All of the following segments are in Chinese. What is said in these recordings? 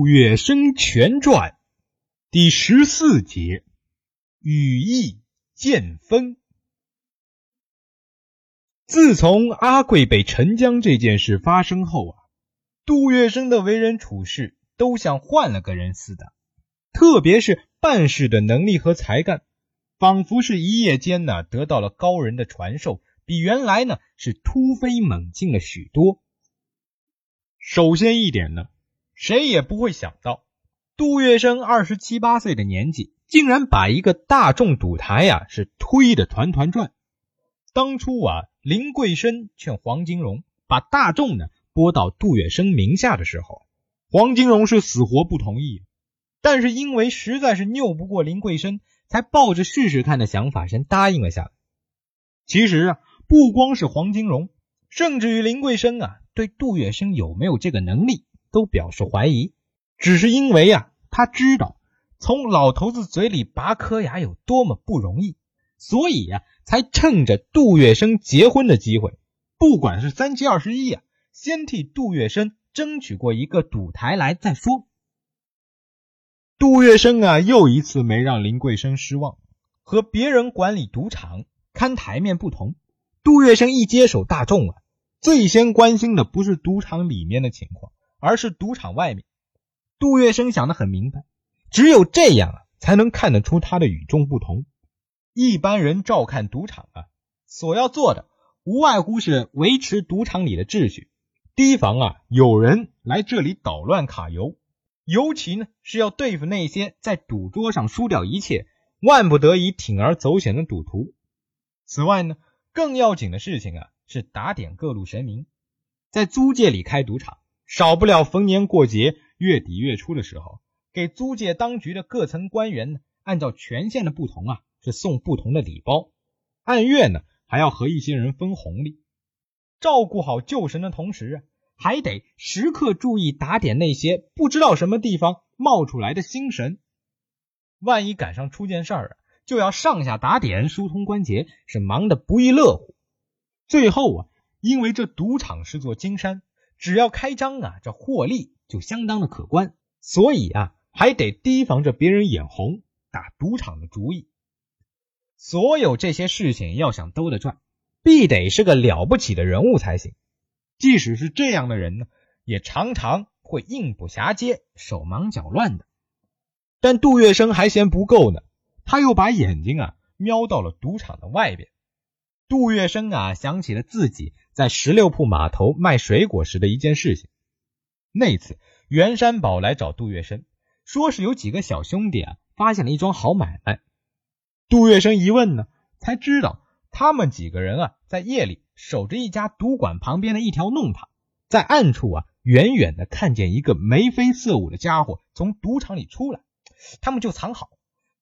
杜月笙全传第十四节：羽翼渐丰。自从阿贵被沉江这件事发生后啊，杜月笙的为人处事都像换了个人似的，特别是办事的能力和才干，仿佛是一夜间呢得到了高人的传授，比原来呢是突飞猛进了许多。首先一点呢。谁也不会想到，杜月笙二十七八岁的年纪，竟然把一个大众赌台呀是推得团团转。当初啊，林桂生劝黄金荣把大众呢拨到杜月笙名下的时候，黄金荣是死活不同意。但是因为实在是拗不过林桂生，才抱着试试看的想法先答应了下来。其实啊，不光是黄金荣，甚至于林桂生啊，对杜月笙有没有这个能力？都表示怀疑，只是因为啊，他知道从老头子嘴里拔颗牙有多么不容易，所以呀，才趁着杜月笙结婚的机会，不管是三七二十一啊，先替杜月笙争取过一个赌台来再说。杜月笙啊，又一次没让林桂生失望。和别人管理赌场、看台面不同，杜月笙一接手大众啊，最先关心的不是赌场里面的情况。而是赌场外面，杜月笙想得很明白，只有这样啊，才能看得出他的与众不同。一般人照看赌场啊，所要做的无外乎是维持赌场里的秩序，提防啊有人来这里捣乱卡油，尤其呢是要对付那些在赌桌上输掉一切、万不得已铤而走险的赌徒。此外呢，更要紧的事情啊是打点各路神明，在租界里开赌场。少不了逢年过节、月底月初的时候，给租界当局的各层官员呢，按照权限的不同啊，是送不同的礼包。按月呢，还要和一些人分红利。照顾好旧神的同时啊，还得时刻注意打点那些不知道什么地方冒出来的新神。万一赶上出件事儿啊，就要上下打点、疏通关节，是忙得不亦乐乎。最后啊，因为这赌场是座金山。只要开张啊，这获利就相当的可观，所以啊，还得提防着别人眼红，打赌场的主意。所有这些事情要想兜得转，必得是个了不起的人物才行。即使是这样的人呢，也常常会应不暇接，手忙脚乱的。但杜月笙还嫌不够呢，他又把眼睛啊瞄到了赌场的外边。杜月笙啊，想起了自己。在十六铺码头卖水果时的一件事情。那次袁山宝来找杜月笙，说是有几个小兄弟啊发现了一桩好买卖。杜月笙一问呢，才知道他们几个人啊在夜里守着一家赌馆旁边的一条弄堂，在暗处啊远远的看见一个眉飞色舞的家伙从赌场里出来，他们就藏好，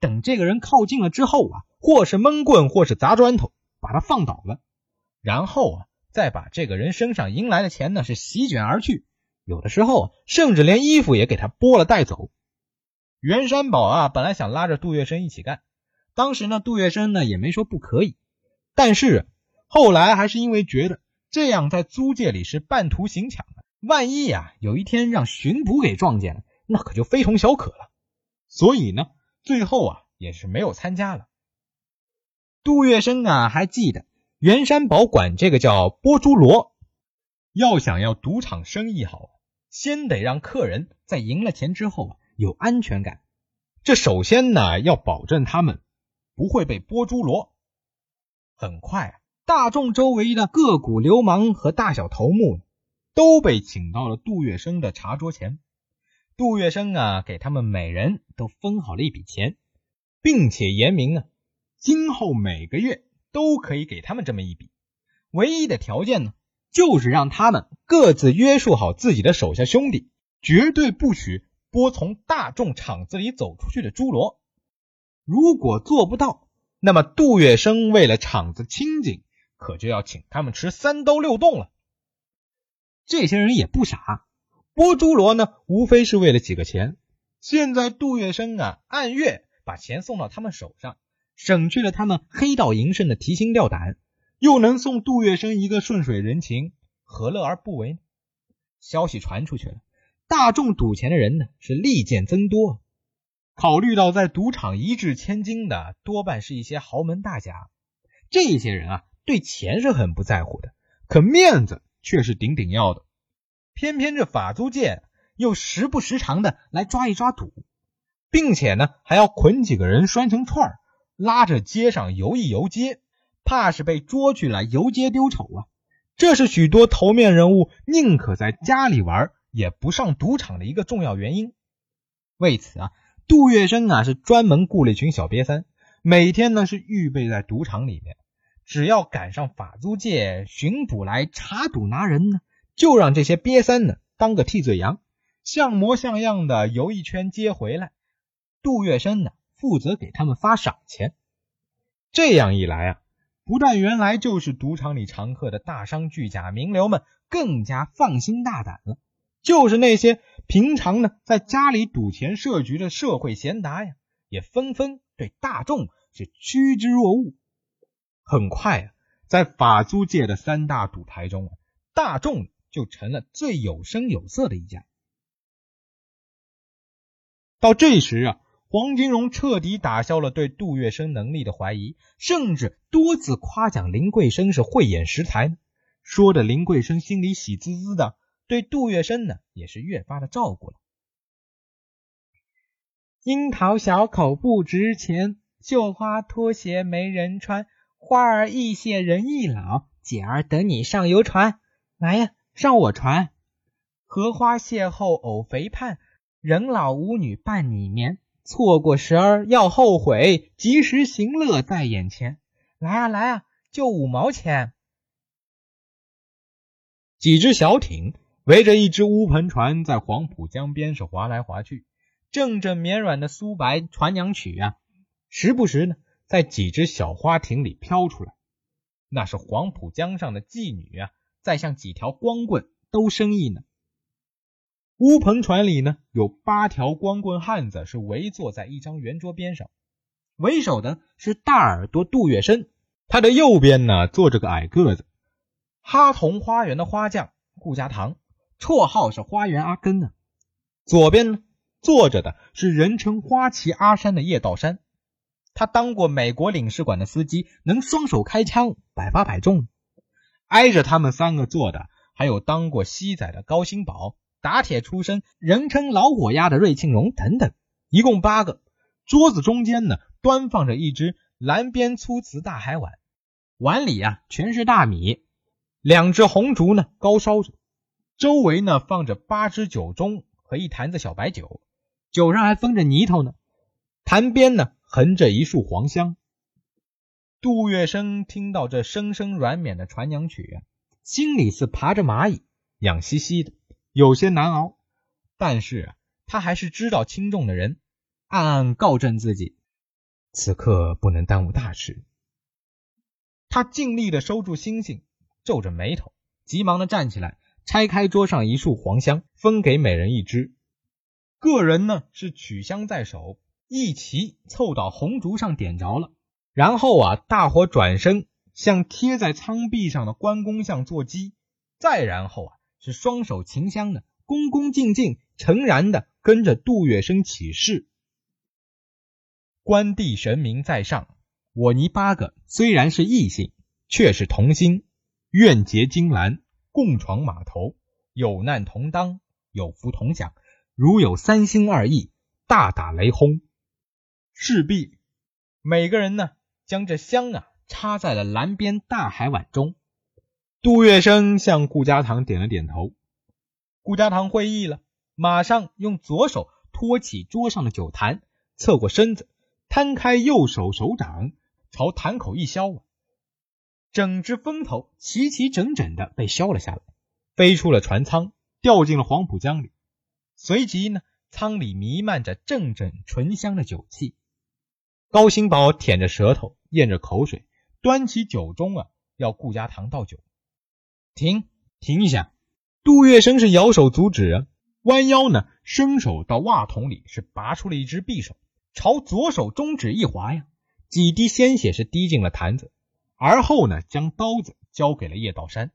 等这个人靠近了之后啊，或是闷棍，或是砸砖头，把他放倒了，然后啊。再把这个人身上赢来的钱呢，是席卷而去，有的时候甚至连衣服也给他剥了带走。袁山宝啊，本来想拉着杜月笙一起干，当时呢，杜月笙呢也没说不可以，但是后来还是因为觉得这样在租界里是半途行抢的，万一呀有一天让巡捕给撞见了，那可就非同小可了，所以呢，最后啊也是没有参加了。杜月笙啊还记得。袁山宝管这个叫剥猪罗，要想要赌场生意好，先得让客人在赢了钱之后有安全感。这首先呢要保证他们不会被剥猪罗。很快，大众周围的各股流氓和大小头目都被请到了杜月笙的茶桌前。杜月笙啊给他们每人都分好了一笔钱，并且言明啊，今后每个月。都可以给他们这么一笔，唯一的条件呢，就是让他们各自约束好自己的手下兄弟，绝对不许拨从大众场子里走出去的猪罗。如果做不到，那么杜月笙为了场子清静，可就要请他们吃三刀六洞了。这些人也不傻，拨猪罗呢，无非是为了几个钱。现在杜月笙啊，按月把钱送到他们手上。省去了他们黑道营生的提心吊胆，又能送杜月笙一个顺水人情，何乐而不为呢？消息传出去了，大众赌钱的人呢是利剑增多。考虑到在赌场一掷千金的多半是一些豪门大家，这些人啊对钱是很不在乎的，可面子却是顶顶要的。偏偏这法租界又时不时常的来抓一抓赌，并且呢还要捆几个人拴成串儿拉着街上游一游街，怕是被捉去了游街丢丑啊！这是许多头面人物宁可在家里玩，也不上赌场的一个重要原因。为此啊。杜月笙啊，是专门雇了一群小瘪三，每天呢是预备在赌场里面，只要赶上法租界巡捕来查赌拿人呢，就让这些瘪三呢当个替罪羊，像模像样的游一圈接回来。杜月笙呢负责给他们发赏钱。这样一来啊，不但原来就是赌场里常客的大商巨贾名流们更加放心大胆了。就是那些平常呢在家里赌钱设局的社会贤达呀，也纷纷对大众是趋之若鹜。很快啊，在法租界的三大赌台中啊，大众就成了最有声有色的一家。到这时啊，黄金荣彻底打消了对杜月笙能力的怀疑，甚至多次夸奖林桂生是慧眼识才，说的林桂生心里喜滋滋的。对杜月笙呢，也是越发的照顾了。樱桃小口不值钱，绣花拖鞋没人穿，花儿易谢人易老，姐儿等你上游船，来呀，上我船。荷花邂逅偶肥盼，人老无女伴你眠，错过时儿要后悔，及时行乐在眼前。来啊来啊，就五毛钱。几只小艇。围着一只乌篷船在黄浦江边上划来划去，阵阵绵软的苏白船娘曲啊，时不时呢在几只小花艇里飘出来。那是黄浦江上的妓女啊，在向几条光棍兜生意呢。乌篷船里呢有八条光棍汉子是围坐在一张圆桌边上，为首的是大耳朵杜月笙，他的右边呢坐着个矮个子哈同花园的花匠顾家堂。绰号是花园阿根呢，左边呢坐着的是人称花旗阿山的叶道山，他当过美国领事馆的司机，能双手开枪，百发百中。挨着他们三个坐的还有当过西仔的高新宝，打铁出身，人称老火鸭的瑞庆荣等等，一共八个。桌子中间呢端放着一只蓝边粗瓷大海碗，碗里啊全是大米，两只红烛呢高烧着。周围呢放着八只酒盅和一坛子小白酒，酒上还封着泥头呢。坛边呢横着一束黄香。杜月笙听到这声声软绵的传娘曲啊，心里是爬着蚂蚁，痒兮兮的，有些难熬。但是他还是知道轻重的人，暗暗告诫自己，此刻不能耽误大事。他尽力的收住星星，皱着眉头，急忙的站起来。拆开桌上一束黄香，分给每人一支。个人呢是取香在手，一齐凑到红烛上点着了。然后啊，大伙转身向贴在舱壁上的关公像坐机。再然后啊，是双手擎香的，恭恭敬敬、诚然的跟着杜月笙起誓：关帝神明在上，我尼八个虽然是异姓，却是同心，愿结金兰。共闯码头，有难同当，有福同享。如有三心二意，大打雷轰。势必每个人呢，将这香啊插在了蓝边大海碗中。杜月笙向顾家堂点了点头。顾家堂会意了，马上用左手托起桌上的酒坛，侧过身子，摊开右手手掌，朝坛口一削啊。整只风头齐齐整整的被削了下来，飞出了船舱，掉进了黄浦江里。随即呢，舱里弥漫着阵阵醇香的酒气。高新宝舔着舌头，咽着口水，端起酒盅啊，要顾家堂倒酒。停，停一下！杜月笙是摇手阻止啊，弯腰呢，伸手到袜筒里是拔出了一只匕首，朝左手中指一划呀，几滴鲜血是滴进了坛子。而后呢，将刀子交给了叶道山，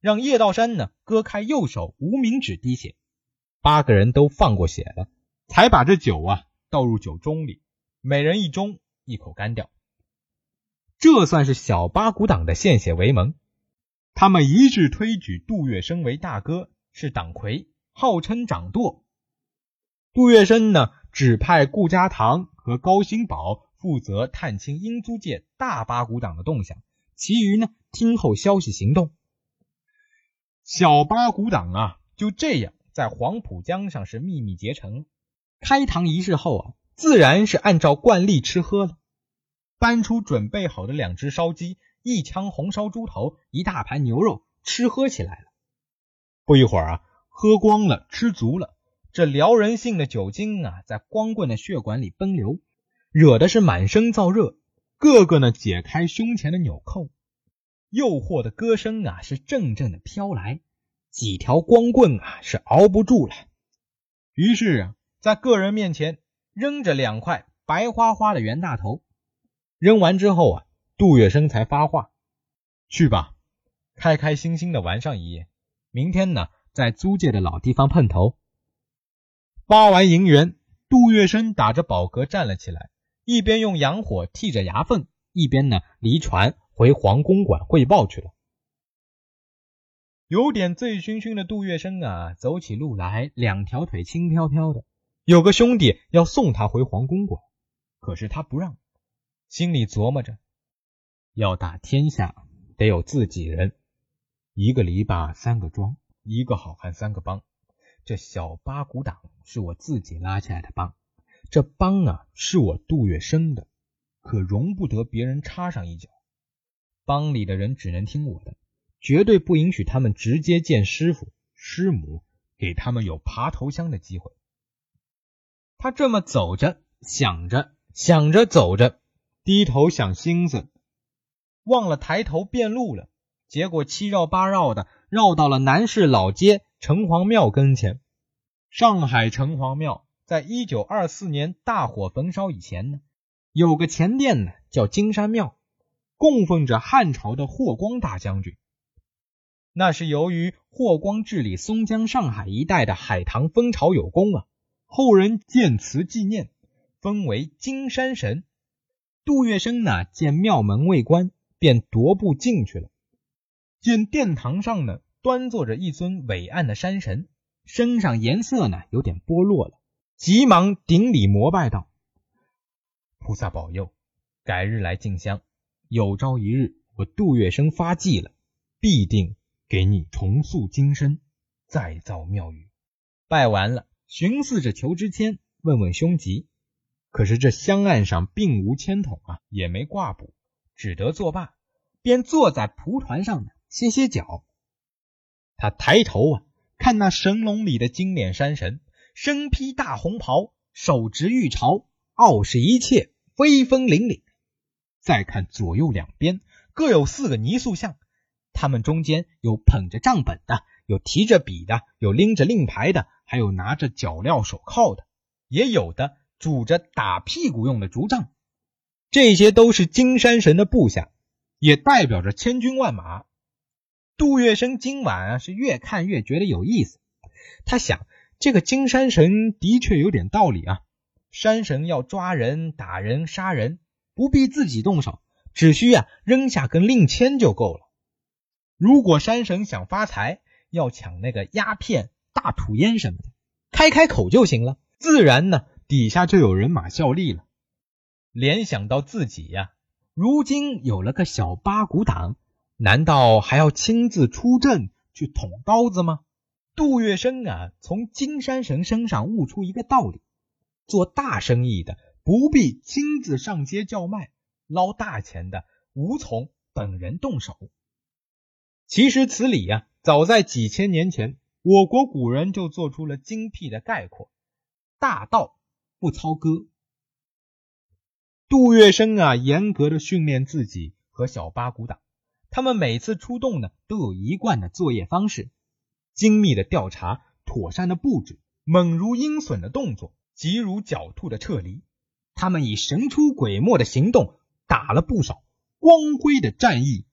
让叶道山呢割开右手无名指滴血。八个人都放过血了，才把这酒啊倒入酒盅里，每人一盅，一口干掉。这算是小八股党的献血为盟。他们一致推举杜月笙为大哥，是党魁，号称掌舵。杜月笙呢，指派顾家堂和高兴宝负责探清英租界大八股党的动向，其余呢，听候消息行动。小八股党啊，就这样在黄浦江上是秘密结成。开堂仪式后啊，自然是按照惯例吃喝了，搬出准备好的两只烧鸡。一枪红烧猪头，一大盘牛肉，吃喝起来了。不一会儿啊，喝光了，吃足了，这撩人性的酒精啊，在光棍的血管里奔流，惹的是满身燥热。个个呢，解开胸前的纽扣，诱惑的歌声啊，是阵阵的飘来。几条光棍啊，是熬不住了，于是啊，在个人面前扔着两块白花花的袁大头。扔完之后啊。杜月笙才发话：“去吧，开开心心的玩上一夜。明天呢，在租界的老地方碰头。”发完银元，杜月笙打着饱嗝站了起来，一边用洋火剔着牙缝，一边呢离船回黄公馆汇报去了。有点醉醺醺的杜月笙啊，走起路来两条腿轻飘飘的。有个兄弟要送他回黄公馆，可是他不让，心里琢磨着。要打天下，得有自己人。一个篱笆三个桩，一个好汉三个帮。这小八股党是我自己拉起来的帮，这帮啊是我杜月笙的，可容不得别人插上一脚。帮里的人只能听我的，绝对不允许他们直接见师傅师母，给他们有爬头香的机会。他这么走着，想着想着走着，低头想心思。忘了抬头变路了，结果七绕八绕的绕到了南市老街城隍庙跟前。上海城隍庙在一九二四年大火焚烧以前呢，有个前殿呢叫金山庙，供奉着汉朝的霍光大将军。那是由于霍光治理松江、上海一带的海棠蜂巢有功啊，后人建祠纪念，封为金山神。杜月笙呢见庙门未关。便踱步进去了，见殿堂上呢端坐着一尊伟岸的山神，身上颜色呢有点剥落了，急忙顶礼膜拜道：“菩萨保佑，改日来进香。有朝一日我杜月笙发迹了，必定给你重塑金身，再造庙宇。”拜完了，寻思着求支签，问问凶吉，可是这香案上并无签筒啊，也没挂卜。只得作罢，便坐在蒲团上，歇歇脚。他抬头啊，看那神龙里的金脸山神，身披大红袍，手执玉朝，傲视一切，威风凛凛。再看左右两边，各有四个泥塑像，他们中间有捧着账本的，有提着笔的，有拎着令牌的，还有拿着脚镣手铐的，也有的拄着打屁股用的竹杖。这些都是金山神的部下，也代表着千军万马。杜月笙今晚啊是越看越觉得有意思。他想，这个金山神的确有点道理啊。山神要抓人、打人、杀人，不必自己动手，只需啊扔下根令签就够了。如果山神想发财，要抢那个鸦片、大土烟什么的，开开口就行了，自然呢底下就有人马效力了。联想到自己呀，如今有了个小八股党，难道还要亲自出阵去捅刀子吗？杜月笙啊，从金山神身上悟出一个道理：做大生意的不必亲自上街叫卖，捞大钱的无从本人动手。其实此理呀，早在几千年前，我国古人就做出了精辟的概括：大道不操戈。杜月笙啊，严格的训练自己和小八股党。他们每次出动呢，都有一贯的作业方式：精密的调查，妥善的布置，猛如鹰隼的动作，急如狡兔的撤离。他们以神出鬼没的行动，打了不少光辉的战役。